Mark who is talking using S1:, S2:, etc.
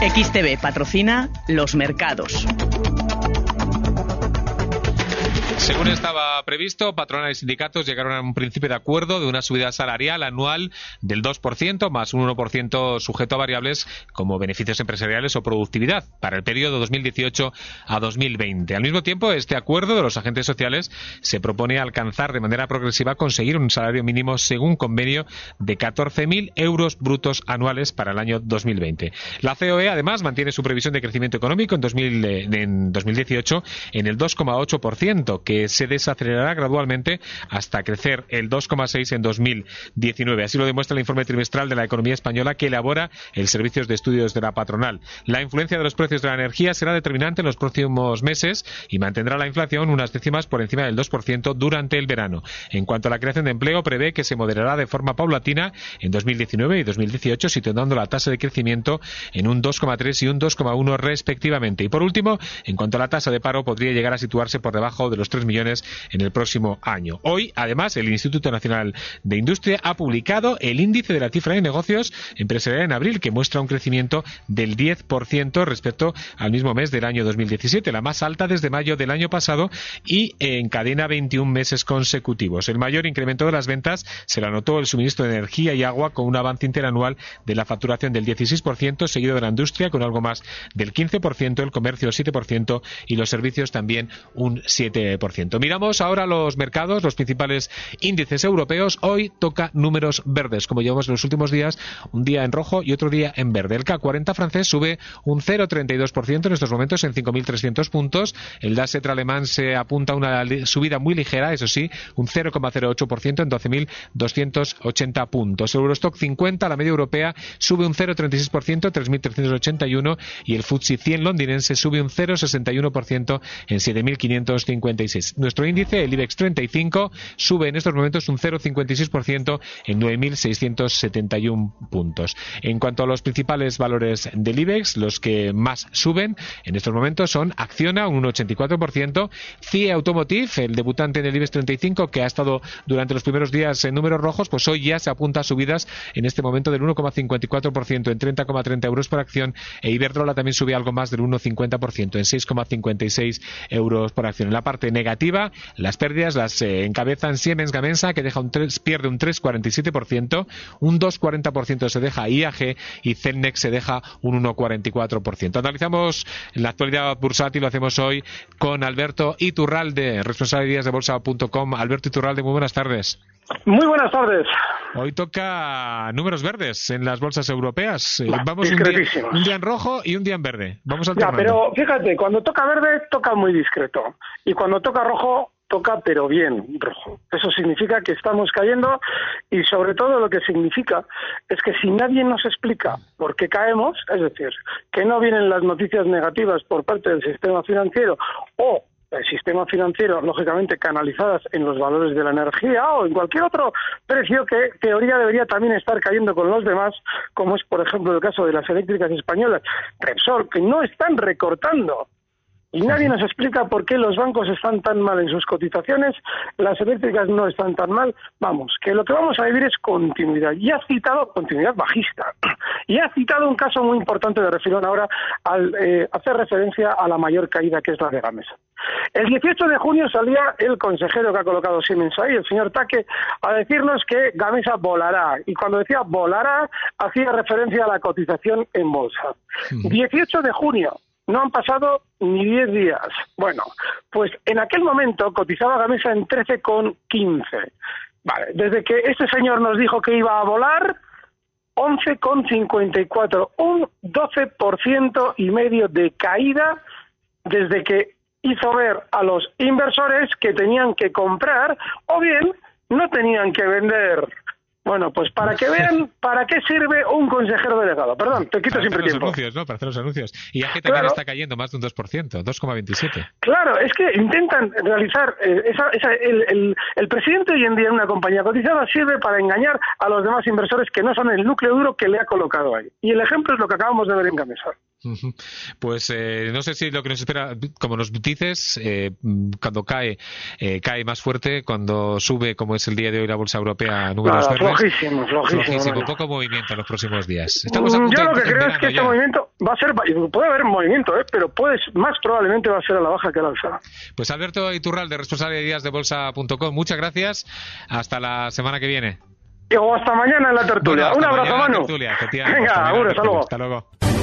S1: XTB patrocina los mercados.
S2: Según estaba previsto, patronales y sindicatos llegaron a un principio de acuerdo de una subida salarial anual del 2% más un 1% sujeto a variables como beneficios empresariales o productividad para el periodo 2018 a 2020. Al mismo tiempo, este acuerdo de los agentes sociales se propone alcanzar de manera progresiva conseguir un salario mínimo según convenio de 14.000 euros brutos anuales para el año 2020. La COE además mantiene su previsión de crecimiento económico en, 2000, en 2018 en el 2,8%, que se desacelerará gradualmente hasta crecer el 2,6 en 2019. Así lo demuestra el informe trimestral de la economía española que elabora el Servicio de Estudios de la Patronal. La influencia de los precios de la energía será determinante en los próximos meses y mantendrá la inflación unas décimas por encima del 2% durante el verano. En cuanto a la creación de empleo, prevé que se moderará de forma paulatina en 2019 y 2018, situando la tasa de crecimiento en un 2,3 y un 2,1 respectivamente. Y por último, en cuanto a la tasa de paro, podría llegar a situarse por debajo de los 3 millones en el próximo año. Hoy, además, el Instituto Nacional de Industria ha publicado el índice de la cifra de negocios empresarial en abril, que muestra un crecimiento del 10% respecto al mismo mes del año 2017, la más alta desde mayo del año pasado y encadena 21 meses consecutivos. El mayor incremento de las ventas se lo anotó el suministro de energía y agua con un avance interanual de la facturación del 16%, seguido de la industria con algo más del 15%, el comercio 7% y los servicios también un 7%. Miramos ahora los mercados, los principales índices europeos. Hoy toca números verdes, como llevamos en los últimos días, un día en rojo y otro día en verde. El K40 francés sube un 0,32% en estos momentos en 5.300 puntos. El DAX alemán se apunta a una subida muy ligera, eso sí, un 0,08% en 12.280 puntos. El Eurostock 50, la media europea, sube un 0,36%, 3.381 y el FTSE 100 londinense sube un 0,61% en 7.556. Nuestro índice, el IBEX 35, sube en estos momentos un 0,56% en 9.671 puntos. En cuanto a los principales valores del IBEX, los que más suben en estos momentos son Acciona, un 1,84%, CIE Automotive, el debutante en el IBEX 35, que ha estado durante los primeros días en números rojos, pues hoy ya se apunta a subidas en este momento del 1,54% en 30,30 euros por acción e Iberdrola también sube algo más del 1,50% en 6,56 euros por acción. En la parte negativa, las pérdidas las eh, encabezan Siemens Gamesa, que deja un 3, pierde un 3,47%, un 2,40% se deja IAG y Celnex se deja un 1,44%. Analizamos la actualidad bursátil, lo hacemos hoy con Alberto Iturralde, responsable de días de bolsa.com. Alberto Iturralde, muy buenas tardes.
S3: Muy buenas tardes.
S2: Hoy toca números verdes en las bolsas europeas. Eh, vamos un día, un día, en rojo y un día en verde. Vamos
S3: Ya, pero fíjate, cuando toca verde toca muy discreto y cuando toca rojo toca pero bien rojo. Eso significa que estamos cayendo y sobre todo lo que significa es que si nadie nos explica por qué caemos, es decir, que no vienen las noticias negativas por parte del sistema financiero o sistema financiero, lógicamente canalizadas en los valores de la energía o en cualquier otro precio que teoría debería también estar cayendo con los demás, como es por ejemplo el caso de las eléctricas españolas, Repsol, que no están recortando y nadie nos explica por qué los bancos están tan mal en sus cotizaciones, las eléctricas no están tan mal. Vamos, que lo que vamos a vivir es continuidad. Y ha citado continuidad bajista. Y ha citado un caso muy importante de refilón ahora al eh, hacer referencia a la mayor caída que es la de Gamesa. El 18 de junio salía el consejero que ha colocado Siemens ahí, el señor Taque, a decirnos que Gamesa volará. Y cuando decía volará, hacía referencia a la cotización en bolsa. 18 de junio, no han pasado ni 10 días. Bueno, pues en aquel momento cotizaba Gamesa en 13,15. Vale, desde que este señor nos dijo que iba a volar, 11,54, un 12% y medio de caída desde que hizo ver a los inversores que tenían que comprar o bien no tenían que vender Bueno, pues para que vean para qué sirve un consejero delegado. Perdón, te quito
S2: para
S3: siempre
S2: hacer los
S3: tiempo.
S2: anuncios, ¿no? Para hacer los anuncios. Y que también
S3: Claro.
S2: está cayendo más de un 2%, 2,27.
S3: Claro, es que intentan realizar eh, esa, esa- el, el- el presidente hoy en día en una compañía cotizada sirve para engañar a los demás inversores que no son el núcleo duro que le ha colocado ahí. Y el ejemplo es lo que acabamos de ver en Gamesar.
S2: Pues eh, no sé si lo que nos espera, como nos dices, eh, cuando cae, eh, cae más fuerte, cuando sube, como es el día de hoy la bolsa europea, números
S3: Nada,
S2: verdes.
S3: flojísimo, flojísimo,
S2: Flojísimo,
S3: bueno.
S2: poco movimiento en los próximos días. Estamos a
S3: Mm,
S2: punto
S3: Yo lo que creo es que este
S2: ya.
S3: movimiento va a ser, puede haber movimiento, ¿eh? pero puedes, más probablemente va a ser a la baja que a la alza.
S2: Pues Alberto Iturralde, responsable de días de bolsa.com, muchas gracias. Hasta la semana que viene.
S3: O hasta mañana en la tertulia.
S2: Bueno,
S3: Un abrazo, Manu.
S2: tertulia.
S3: Venga, agur, hasta luego.
S2: Hasta luego.